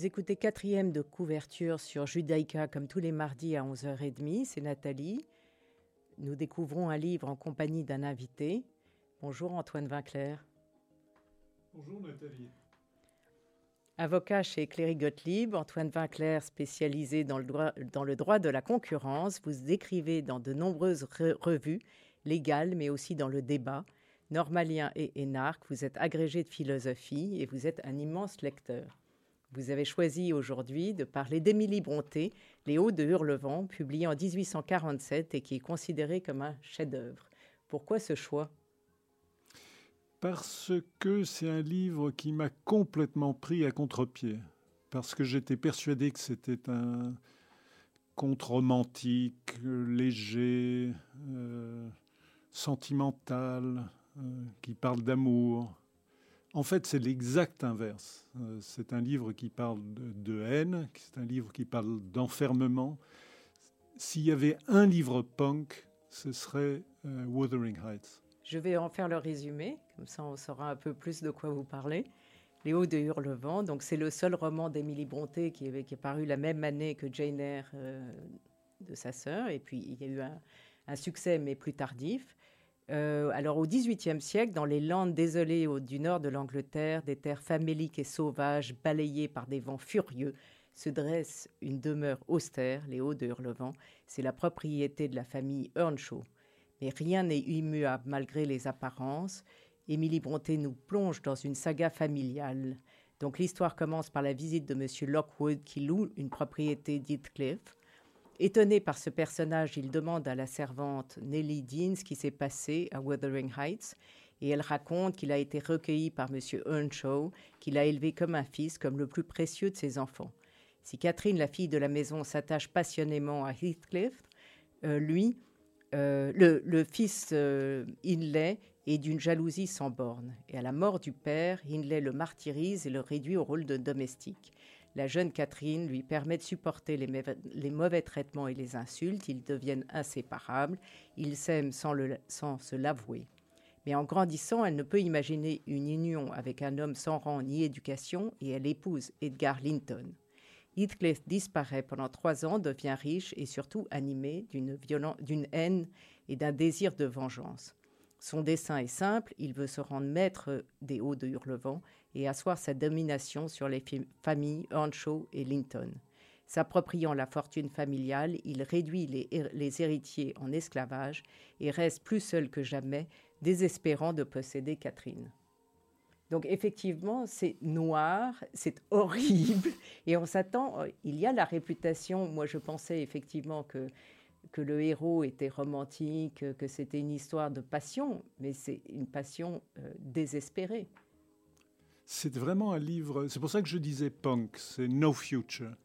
Vous écoutez quatrième de couverture sur Judaïka comme tous les mardis à 11h30. C'est Nathalie. Nous découvrons un livre en compagnie d'un invité. Bonjour Antoine Vinclair. Bonjour Nathalie. Avocat chez Cléry Gottlieb, Antoine Vinclair, spécialisé dans le, droit, de la concurrence, vous écrivez dans de nombreuses re revues légales, mais aussi dans le débat. Normalien et énarque, vous êtes agrégé de philosophie et vous êtes un immense lecteur. Vous avez choisi aujourd'hui de parler d'Émilie Bronté, Les Hauts de Hurlevent, publié en 1847 et qui est considéré comme un chef-d'œuvre. Pourquoi ce choix? Parce que c'est un livre qui m'a complètement pris à contre-pied. Parce que j'étais persuadé que c'était un conte romantique, léger, euh, sentimental, euh, qui parle d'amour, en fait, c'est l'exact inverse. Euh, c'est un livre qui parle de, haine, c'est un livre qui parle d'enfermement. S'il y avait un livre punk, ce serait Wuthering Heights. Je vais en faire le résumé, comme ça on saura un peu plus de quoi vous parlez. Les Hauts de Hurlevent, donc c'est le seul roman d'Émilie Brontë qui, est paru la même année que Jane Eyre euh, de sa sœur, et puis il y a eu un succès mais plus tardif. Euh, alors au XVIIIe siècle, dans les landes désolées au, du nord de l'Angleterre, des terres faméliques et sauvages, balayées par des vents furieux, se dresse une demeure austère, les Hauts de Hurlevent. C'est la propriété de la famille Earnshaw. Mais rien n'est immuable malgré les apparences. Émilie Brontë nous plonge dans une saga familiale. Donc l'histoire commence par la visite de M. Lockwood qui loue une propriété d'Heathcliff. Étonné par ce personnage, il demande à la servante Nelly Dean ce qui s'est passé à Wuthering Heights et elle raconte qu'il a été recueilli par M. Earnshaw, qu'il a élevé comme un fils, comme le plus précieux de ses enfants. Si Catherine, la fille de la maison, s'attache passionnément à Heathcliff, euh, lui, euh, le, fils euh, est d'une jalousie sans borne. Et à la mort du père, Hindley le martyrise et le réduit au rôle de domestique. La jeune Catherine lui permet de supporter les, mauvais traitements et les insultes. Ils deviennent inséparables. Ils s'aiment sans, sans se l'avouer. Mais en grandissant, elle ne peut imaginer une union avec un homme sans rang ni éducation et elle épouse Edgar Linton. Heathcliff disparaît pendant trois ans, devient riche et surtout animé d'une haine et d'un désir de vengeance. Son dessein est simple, il veut se rendre maître des Hauts de Hurlevent et asseoir sa domination sur les familles Earnshaw et Linton. S'appropriant la fortune familiale, il réduit les, héritiers en esclavage et reste plus seul que jamais, désespérant de posséder Catherine. Donc effectivement, c'est noir, c'est horrible, et on s'attend, il y a la réputation, moi je pensais effectivement que que le héros était romantique, que c'était une histoire de passion, mais c'est une passion euh, désespérée. C'est vraiment un livre, c'est pour ça que je disais punk, c'est No Future.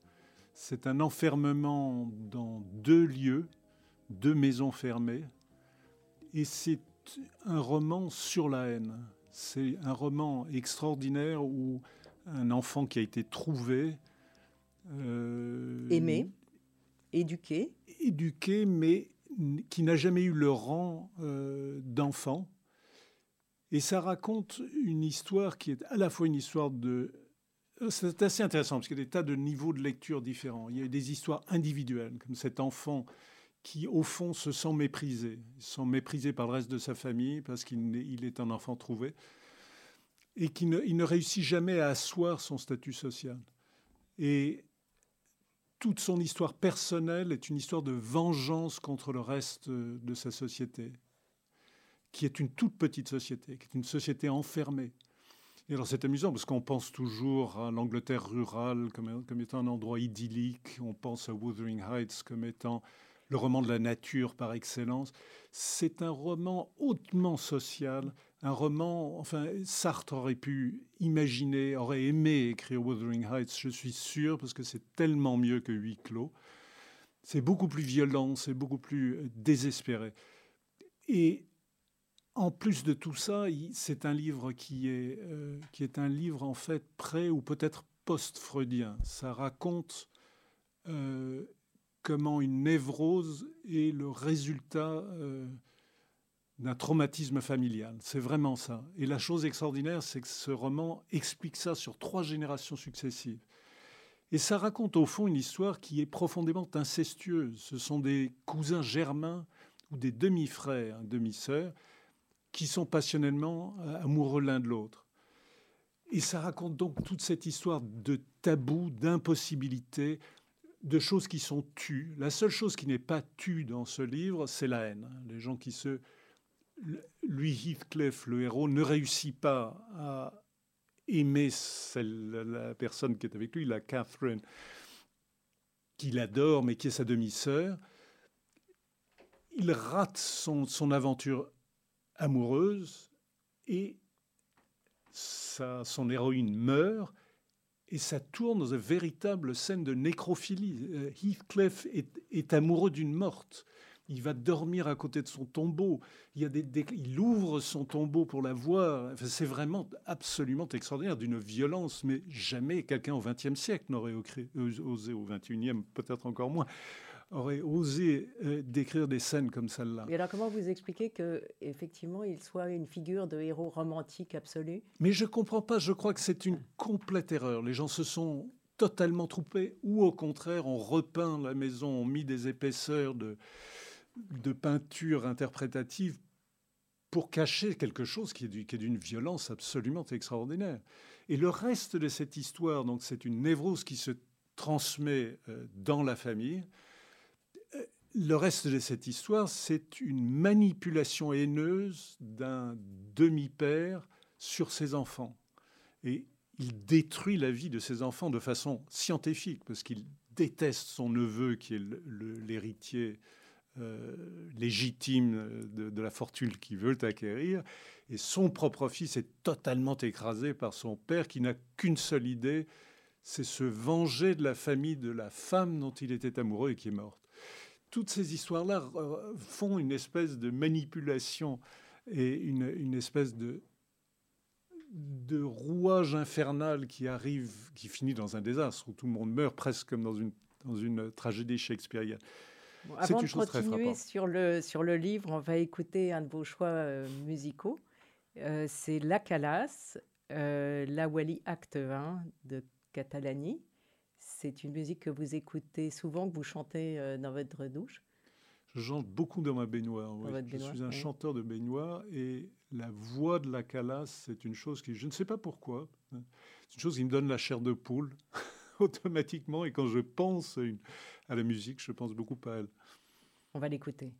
C'est un enfermement dans deux lieux, deux maisons fermées, et c'est un roman sur la haine. C'est un roman extraordinaire où un enfant qui a été trouvé... Euh, Aimé éduqué Éduqué, mais qui n'a jamais eu le rang euh, d'enfant. Et ça raconte une histoire qui est à la fois une histoire de... C'est assez intéressant parce qu'il y a des tas de niveaux de lecture différents. Il y a des histoires individuelles, comme cet enfant qui, au fond, se sent méprisé. Il se sent méprisé par le reste de sa famille parce qu'il est un enfant trouvé et qui ne, il ne réussit jamais à asseoir son statut social. Et toute son histoire personnelle est une histoire de vengeance contre le reste de sa société, qui est une toute petite société, qui est une société enfermée. Et alors c'est amusant parce qu'on pense toujours à l'Angleterre rurale comme, comme, étant un endroit idyllique, on pense à Wuthering Heights comme étant le roman de la nature par excellence. C'est un roman hautement social, un roman, enfin, Sartre aurait pu imaginer, aurait aimé écrire Wuthering Heights, je suis sûr, parce que c'est tellement mieux que Huit clos. C'est beaucoup plus violent, c'est beaucoup plus désespéré. Et en plus de tout ça, c'est un livre qui est, euh, qui est un livre en fait pré ou peut-être post-freudien. Ça raconte euh, comment une névrose est le résultat euh, d'un traumatisme familial. C'est vraiment ça. Et la chose extraordinaire, c'est que ce roman explique ça sur trois générations successives. Et ça raconte au fond une histoire qui est profondément incestueuse. Ce sont des cousins germains ou des demi-frères, demi-sœurs, qui sont passionnellement euh, amoureux l'un de l'autre. Et ça raconte donc toute cette histoire de tabou, d'impossibilité, de choses qui sont tues. La seule chose qui n'est pas tue dans ce livre, c'est la haine. Les gens qui se... Lui, Heathcliff, le héros, ne réussit pas à aimer celle, la personne qui est avec lui, la Catherine, qu'il adore, mais qui est sa demi-sœur. Il rate son, son aventure amoureuse et son héroïne meurt et ça tourne dans une véritable scène de nécrophilie. Euh, Heathcliff est, amoureux d'une morte. Il va dormir à côté de son tombeau. Il, y a des, il ouvre son tombeau pour la voir. c'est vraiment absolument extraordinaire, d'une violence, mais jamais quelqu'un au XXe siècle n'aurait osé, au XXIe, peut-être encore moins, aurait osé euh, décrire des scènes comme celle-là. Et alors, comment vous expliquez que effectivement il soit une figure de héros romantique absolu? Mais je comprends pas. Je crois que c'est une complète erreur. Les gens se sont totalement trompés, ou au contraire, ont repeint la maison, ont mis des épaisseurs de, de peinture interprétative pour cacher quelque chose qui est d'une violence absolument extraordinaire. Et le reste de cette histoire, donc c'est une névrose qui se transmet euh, dans la famille, le reste de cette histoire, c'est une manipulation haineuse d'un demi-père sur ses enfants. Et il détruit la vie de ses enfants de façon scientifique, parce qu'il déteste son neveu qui est l'héritier euh, légitime de, la fortune qu'il veut acquérir. Et son propre fils est totalement écrasé par son père qui n'a qu'une seule idée, c'est se venger de la famille de la femme dont il était amoureux et qui est morte toutes ces histoires-là euh, font une espèce de manipulation et une, espèce de, de rouage infernal qui arrive, qui finit dans un désastre, où tout le monde meurt presque comme dans une, dans une tragédie shakespearienne. avant de continuer sur le, sur le livre, on va écouter un de vos choix euh, musicaux. Euh, c'est La Calas, La Wally Acte 1 de Catalani c'est une musique que vous écoutez souvent, que vous chantez euh, dans votre douche? Je chante beaucoup dans ma baignoire. je suis un chanteur de baignoire et la voix de la calasse, c'est une chose qui, je ne sais pas pourquoi, hein, c'est une chose qui me donne la chair de poule automatiquement. Et quand je pense à la musique, je pense beaucoup à elle. On va l'écouter.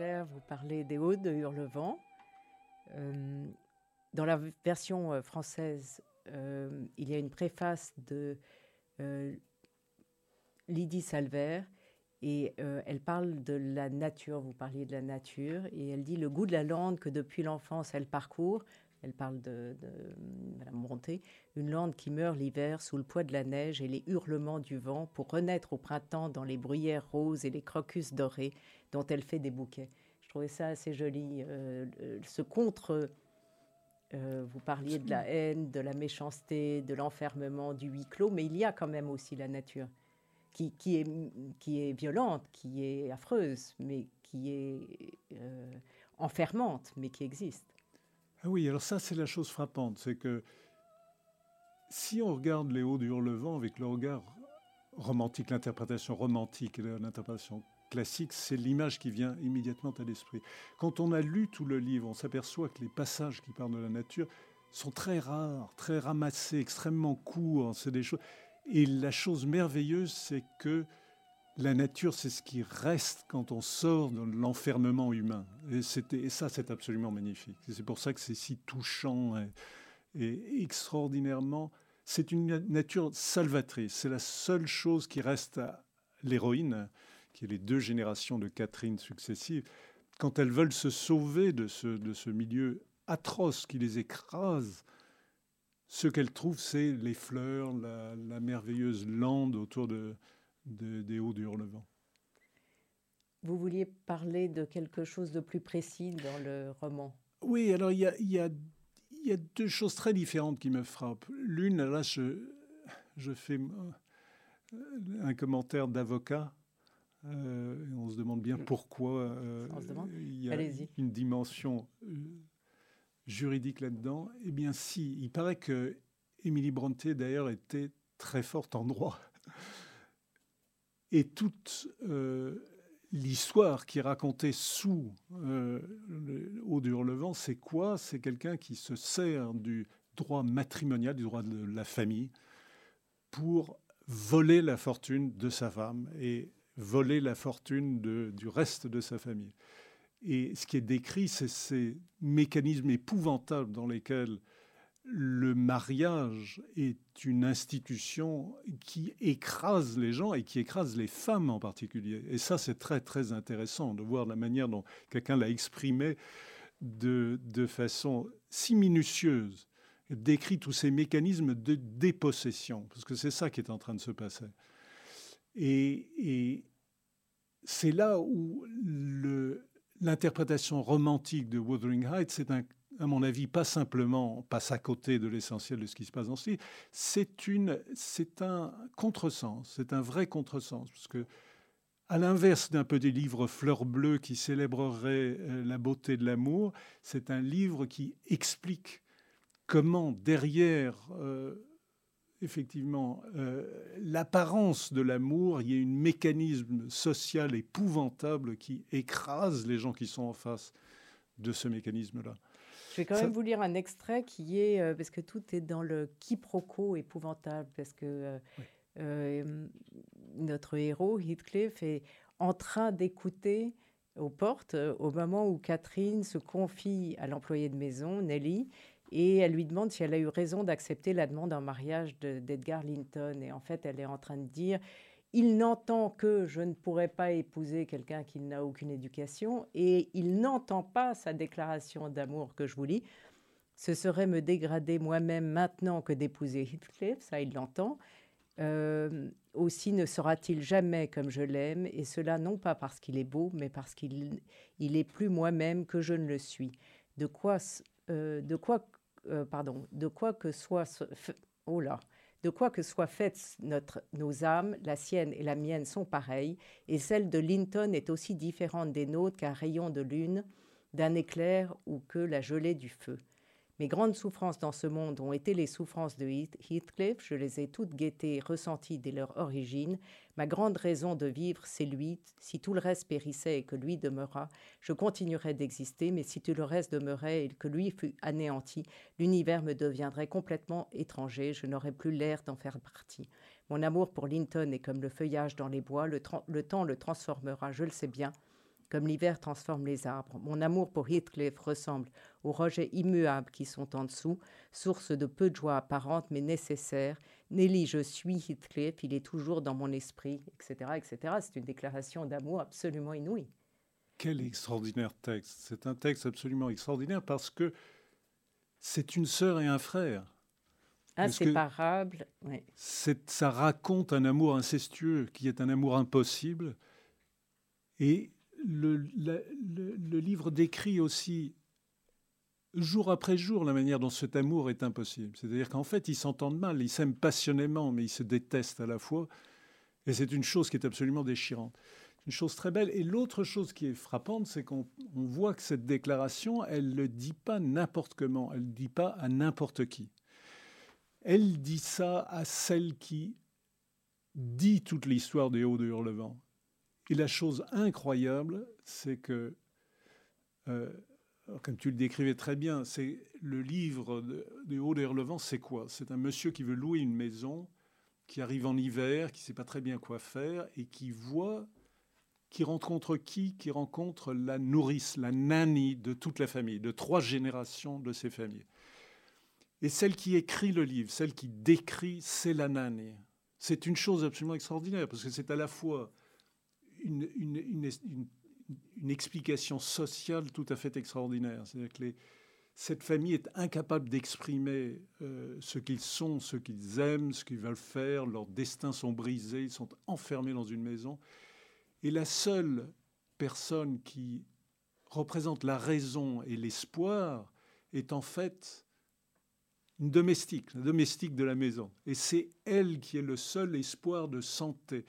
Vous parlez des Hauts de Hurlevent. Euh, dans la version euh, française, euh, il y a une préface de Lydie Salver et elle parle de la nature, vous parliez de la nature, et elle dit le goût de la lande que depuis l'enfance elle parcourt, elle parle de, la montée, une lande qui meurt l'hiver sous le poids de la neige et les hurlements du vent pour renaître au printemps dans les bruyères roses et les crocus dorés dont elle fait des bouquets. Je trouvais ça assez joli. Euh, ce contre, euh, vous parliez de la haine, de la méchanceté, de l'enfermement, du huis clos, mais il y a quand même aussi la nature qui, qui, est, qui est violente, qui est affreuse, mais qui est euh, enfermante, mais qui existe. Ah oui, alors ça, c'est la chose frappante, c'est que si on regarde les hauts du Hurlevent avec le regard romantique, l'interprétation romantique et l'interprétation classique, c'est l'image qui vient immédiatement à l'esprit. Quand on a lu tout le livre, on s'aperçoit que les passages qui parlent de la nature sont très rares, très ramassés, extrêmement courts. C'est des choses. Et la chose merveilleuse, c'est que la nature, c'est ce qui reste quand on sort de l'enfermement humain. Et, ça, c'est absolument magnifique. C'est pour ça que c'est si touchant et, extraordinairement. C'est une nature salvatrice. C'est la seule chose qui reste à l'héroïne, qui est les deux générations de Catherine successives. Quand elles veulent se sauver de ce, milieu atroce qui les écrase, ce qu'elles trouvent, c'est les fleurs, la, la merveilleuse lande autour de, des hauts du Hurlevent. Vous vouliez parler de quelque chose de plus précis dans le roman? Oui, alors il y a, y, a, y a, deux choses très différentes qui me frappent. L'une, là, je, je fais euh, un commentaire d'avocat. Euh, on se demande bien pourquoi euh, il y a une dimension juridique là-dedans. Eh bien, si, il paraît que Émilie Brontë, d'ailleurs, était très forte en droit. Et toute euh, l'histoire qui est racontée sous euh, le Hurlevent, c'est quoi? C'est quelqu'un qui se sert du droit matrimonial, du droit de la famille, pour voler la fortune de sa femme et voler la fortune du reste de sa famille. Et ce qui est décrit, c'est ces mécanismes épouvantables dans lesquels le mariage est une institution qui écrase les gens et qui écrase les femmes en particulier. Et ça, c'est très, très intéressant de voir la manière dont quelqu'un l'a exprimé de, façon si minutieuse, décrit tous ces mécanismes de dépossession, parce que c'est ça qui est en train de se passer. Et, et c'est là où l'interprétation romantique de Wuthering Heights, c'est un à mon avis, pas simplement passe à côté de l'essentiel de ce qui se passe ce livre, c'est, une, c'est un contresens, c'est un vrai contresens, parce que à l'inverse d'un peu des livres fleurs bleues qui célébreraient euh, la beauté de l'amour, c'est un livre qui explique comment derrière euh, effectivement euh, l'apparence de l'amour, il y a un mécanisme social épouvantable qui écrase les gens qui sont en face de ce mécanisme-là. Je vais quand même vous lire un extrait qui est, euh, parce que tout est dans le quiproquo épouvantable, parce que euh, euh, notre héros, Heathcliff, est en train d'écouter aux portes au moment où Catherine se confie à l'employé de maison, Nelly, et elle lui demande si elle a eu raison d'accepter la demande en mariage d'Edgar Linton. Et en fait, elle est en train de dire il n'entend que je ne pourrais pas épouser quelqu'un qui n'a aucune éducation et il n'entend pas sa déclaration d'amour que je vous lis. Ce serait me dégrader moi-même maintenant que d'épouser Heathcliff, ça il l'entend. Euh, aussi ne sera-t-il jamais comme je l'aime, et cela non pas parce qu'il est beau, mais parce qu'il il est plus moi-même que je ne le suis. De quoi, euh, de quoi, euh, pardon, de quoi que soit, oh là, de quoi que soit faite notre, nos âmes, la sienne et la mienne sont pareilles, et celle de Linton est aussi différente des nôtres qu'un rayon de lune, d'un éclair ou que la gelée du feu. Mes grandes souffrances dans ce monde ont été les souffrances de Heathcliff, je les ai toutes guettées et ressenties dès leur origine. Ma grande raison de vivre, c'est lui. Si tout le reste périssait et que lui demeura, je continuerais d'exister, mais si tout le reste demeurait et que lui fût anéanti, l'univers me deviendrait complètement étranger, je n'aurais plus l'air d'en faire partie. Mon amour pour Linton est comme le feuillage dans les bois, le temps le transformera, je le sais bien, comme l'hiver transforme les arbres. Mon amour pour Heathcliff ressemble aux rejets immuables qui sont en dessous, source de peu de joie apparente mais nécessaire. Nelly, je suis Heathcliff, il est toujours dans mon esprit, etc. etc. C'est une déclaration d'amour absolument inouïe. Quel extraordinaire texte. C'est un texte absolument extraordinaire parce que c'est une sœur et un frère. Inséparable. Ça raconte un amour incestueux qui est un amour impossible. Et le, livre décrit aussi jour après jour la manière dont cet amour est impossible. C'est-à-dire qu'en fait, ils s'entendent mal, ils s'aiment passionnément, mais ils se détestent à la fois. Et c'est une chose qui est absolument déchirante. Une chose très belle. Et l'autre chose qui est frappante, c'est qu'on voit que cette déclaration, elle ne le dit pas n'importe comment, elle ne dit pas à n'importe qui. Elle dit ça à celle qui dit toute l'histoire des Hauts de Hurlevent. Et la chose incroyable, c'est que, euh, comme tu le décrivais très bien, c'est le livre des Hauts de Hurlevent, c'est quoi? C'est un monsieur qui veut louer une maison, qui arrive en hiver, qui ne sait pas très bien quoi faire, et qui voit, qui rencontre qui? Qui rencontre la nourrice, la nanny de toute la famille, de trois générations de ces familles. Et celle qui écrit le livre, celle qui décrit, c'est la nanny. C'est une chose absolument extraordinaire, parce que c'est à la fois une, une, explication sociale tout à fait extraordinaire. C'est-à-dire que cette famille est incapable d'exprimer euh, ce qu'ils sont, ce qu'ils aiment, ce qu'ils veulent faire. Leurs destins sont brisés, ils sont enfermés dans une maison. Et la seule personne qui représente la raison et l'espoir est en fait une domestique, la domestique de la maison. Et c'est elle qui est le seul espoir de santé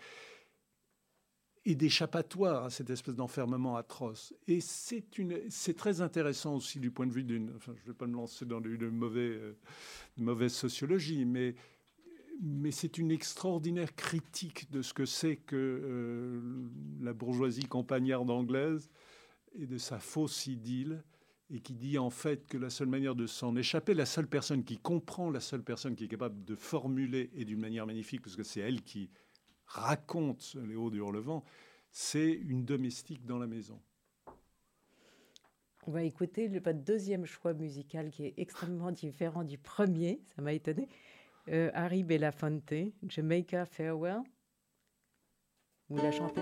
et d'échappatoire à cette espèce d'enfermement atroce. Et c'est, une, c'est très intéressant aussi du point de vue d'une... Enfin, je ne vais pas me lancer dans une mauvais, euh, mauvaise sociologie, mais, mais c'est une extraordinaire critique de ce que c'est que euh, la bourgeoisie campagnarde anglaise et de sa fausse idylle et qui dit en fait que la seule manière de s'en échapper, la seule personne qui comprend, la seule personne qui est capable de formuler, et d'une manière magnifique, parce que c'est elle qui raconte hauts du Hurlevent, c'est une domestique dans la maison. On va écouter le deuxième choix musical qui est extrêmement différent du premier, ça m'a étonné. Euh, Harry Belafonte, Jamaica Farewell. Vous la chantez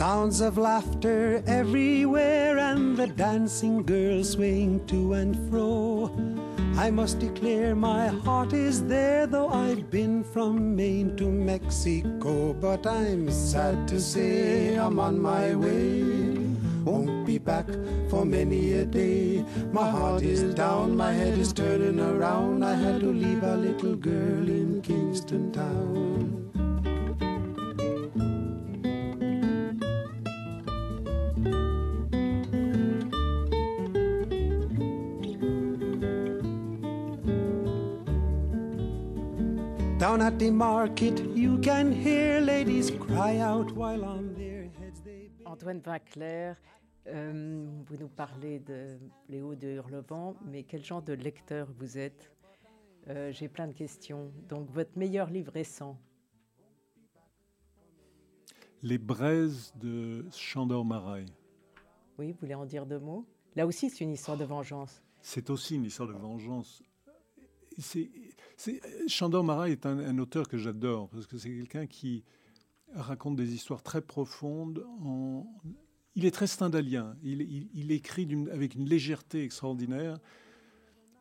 Sounds of laughter everywhere and the dancing girls swing to and fro. I must declare my heart is there, though I've been from Maine to Mexico. But I'm sad to say I'm on my way. Won't be back for many a day. My heart is down, my head is turning around. I had to leave a little girl in Kingston Town. Down at the market, you can hear ladies cry out while on their heads they... Antoine Vinclair, euh, vous nous parlez de Léo de Hurlevent, mais quel genre de lecteur vous êtes? Euh, J'ai plein de questions. Donc, votre meilleur livre récent? Les braises de Chandor Marais. Oui, vous voulez en dire deux mots? Là aussi, c'est une histoire de vengeance. C'est aussi une histoire de vengeance. C'est Chandor Mara est un, auteur que j'adore parce que c'est quelqu'un qui raconte des histoires très profondes. Il est très stendhalien. Il, écrit avec une légèreté extraordinaire.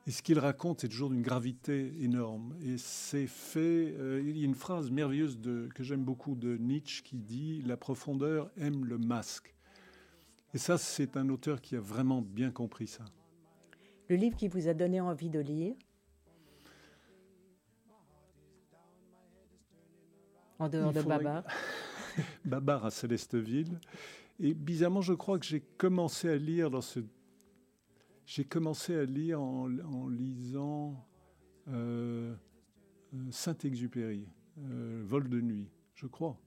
Et ce qu'il raconte est toujours d'une gravité énorme. Et c'est fait. euh, il y a une phrase merveilleuse que j'aime beaucoup de Nietzsche qui dit La profondeur aime le masque. Et ça, c'est un auteur qui a vraiment bien compris ça. Le livre qui vous a donné envie de lire? En dehors de Babar Babar à Célesteville. Et bizarrement, je crois que j'ai commencé à lire dans ce. J'ai commencé à lire en, en lisant euh, euh, Saint-Exupéry, euh, Vol de nuit, je crois.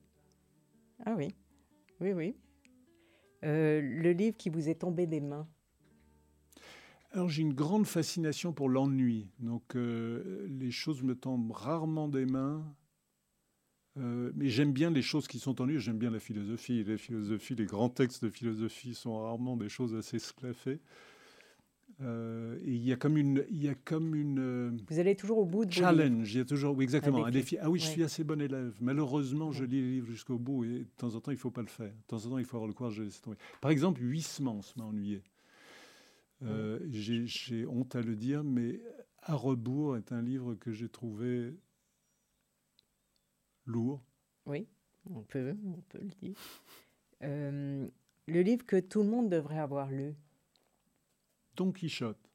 Ah oui, oui, oui. Euh, le livre qui vous est tombé des mains Alors j'ai une grande fascination pour l'ennui. Donc les choses me tombent rarement des mains. Euh, mais j'aime bien les choses qui sont ennuyantes. J'aime bien la philosophie. La philosophie, les grands textes de philosophie sont rarement des choses assez esclaffées. Euh, et il y a comme une, il y a comme une euh, Vous allez toujours au bout de challenge. Il y a toujours, oui, exactement, Un défi. Ah oui, je Ouais. suis assez bon élève. Malheureusement, je lis les livres jusqu'au bout et de temps en temps, il faut pas le faire. De temps en temps, il faut avoir le courage de laisser tomber. Par exemple, Huysmans m'a ennuyé. Euh, j'ai- J'ai honte à le dire, mais À rebours est un livre que j'ai trouvé lourd. Oui, on peut, on peut le dire. Euh, le livre que tout le monde devrait avoir lu. Don Quichotte.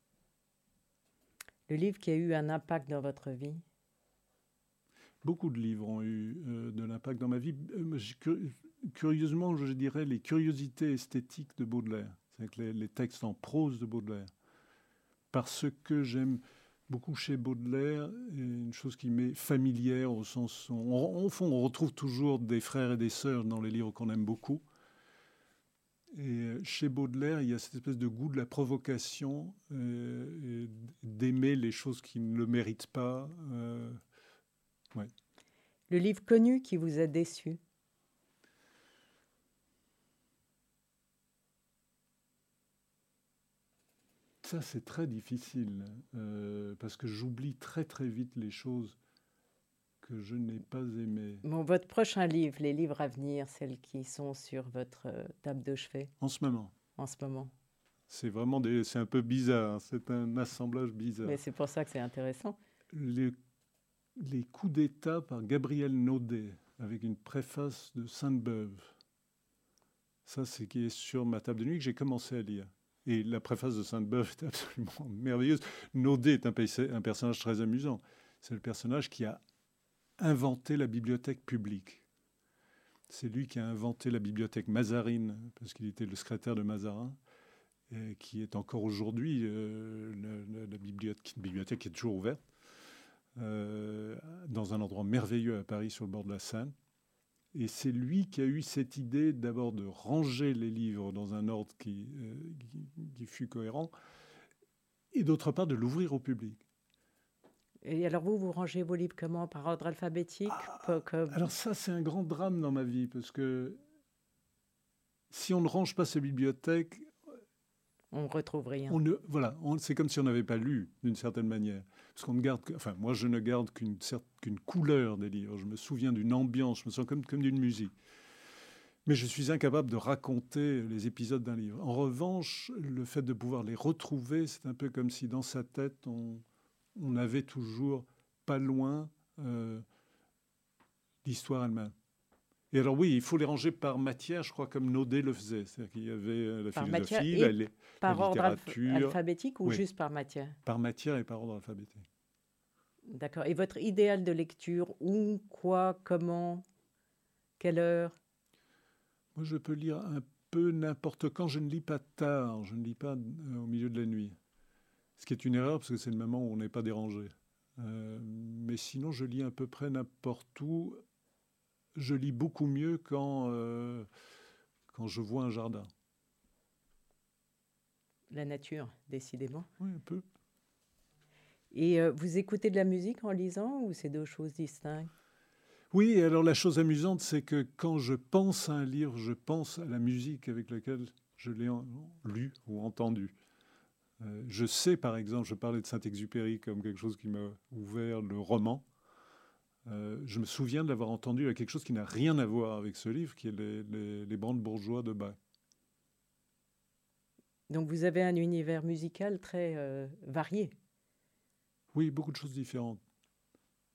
Le livre qui a eu un impact dans votre vie. Beaucoup de livres ont eu euh, de l'impact dans ma vie. Euh, curieusement, je dirais les curiosités esthétiques de Baudelaire, c'est les, les textes en prose de Baudelaire. Parce que j'aime beaucoup chez Baudelaire une chose qui m'est familière au sens où, on, fond, on retrouve toujours des frères et des sœurs dans les livres qu'on aime beaucoup. Et euh, chez Baudelaire, il y a cette espèce de goût de la provocation, euh, d'aimer les choses qui ne le méritent pas. euh, Le livre connu qui vous a déçu? Ça, c'est très difficile, euh, parce que j'oublie très très vite les choses que je n'ai pas aimées. Bon, votre prochain livre, les livres à venir, celles qui sont sur votre euh, table de chevet En ce moment, en ce moment. c'est vraiment des, c'est un peu bizarre, hein, c'est un assemblage bizarre. Mais c'est pour ça que c'est intéressant. Les, les coups d'État par Gabriel Naudet, avec une préface de Sainte-Beuve. Ça, c'est qui est sur ma table de nuit que j'ai commencé à lire. Et la préface de Sainte-Beuve est absolument merveilleuse. Naudet est un, personnage très amusant. C'est le personnage qui a inventé la bibliothèque publique. C'est lui qui a inventé la bibliothèque Mazarine, parce qu'il était le secrétaire de Mazarin, et qui est encore aujourd'hui euh, la, bibliothèque qui est toujours ouverte, euh, dans un endroit merveilleux à Paris, sur le bord de la Seine. Et c'est lui qui a eu cette idée d'abord de ranger les livres dans un ordre qui, euh, qui, qui fut cohérent, et d'autre part de l'ouvrir au public. Et alors vous, vous rangez vos livres comment? Par ordre alphabétique? Comme- Alors ça, c'est un grand drame dans ma vie, parce que si on ne range pas sa bibliothèque, On ne retrouve rien. on voilà, c'est comme si on n'avait pas lu d'une certaine manière. Parce qu'on ne garde, enfin moi je ne garde qu'une couleur des livres. Je me souviens d'une ambiance, je me sens comme, comme d'une musique. Mais je suis incapable de raconter les épisodes d'un livre. En revanche, le fait de pouvoir les retrouver, c'est un peu comme si dans sa tête, on, on avait toujours pas loin euh, l'histoire elle-même. Et alors oui, il faut les ranger par matière, je crois, comme Naudet le faisait. C'est-à-dire qu'il y avait euh, la Par philosophie, la, la- Par la ordre littérature. alphabétique ou Oui. juste par matière? Par matière et par ordre alphabétique. D'accord. Et votre idéal de lecture Où, quoi, comment Quelle heure? Moi, je peux lire un peu n'importe quand. Je ne lis pas tard. Je ne lis pas euh, au milieu de la nuit. Ce qui est une erreur parce que c'est le moment où on n'est pas dérangé. Euh, mais sinon, je lis à peu près n'importe où. Je lis beaucoup mieux quand, euh, quand je vois un jardin. La nature, décidément. Oui, un peu. Et euh, vous écoutez de la musique en lisant ou c'est deux choses distinctes? Oui, alors la chose amusante, c'est que quand je pense à un livre, je pense à la musique avec laquelle je l'ai lu ou entendu. Euh, je sais, par exemple, je parlais de Saint-Exupéry comme quelque chose qui m'a ouvert le roman. Euh, je me souviens de l'avoir entendu à quelque chose qui n'a rien à voir avec ce livre, qui est les, les, les bandes bourgeois de Bach. Donc vous avez un univers musical très euh, varié. Oui, beaucoup de choses différentes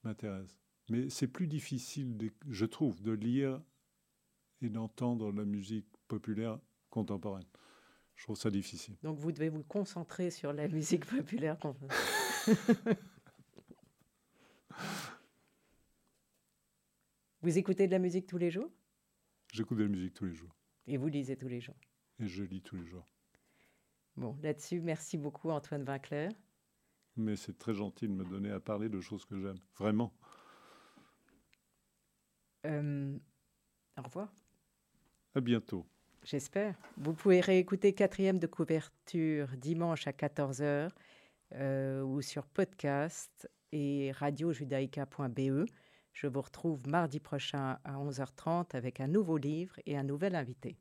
m'intéressent. Mais c'est plus difficile, de- je trouve, de lire et d'entendre la musique populaire contemporaine. Je trouve ça difficile. Donc vous devez vous concentrer sur la musique populaire. vous écoutez de la musique tous les jours? J'écoute de la musique tous les jours et vous lisez tous les jours? et je lis tous les jours. Bon, là-dessus, merci beaucoup Antoine Vinclair. Mais c'est très gentil de me donner à parler de choses que j'aime. Vraiment. Euh, au revoir. À bientôt. J'espère. Vous pouvez réécouter quatrième de couverture dimanche à 14h euh, ou sur podcast et radiojudaïca.be. Je vous retrouve mardi prochain à 11h30 avec un nouveau livre et un nouvel invité.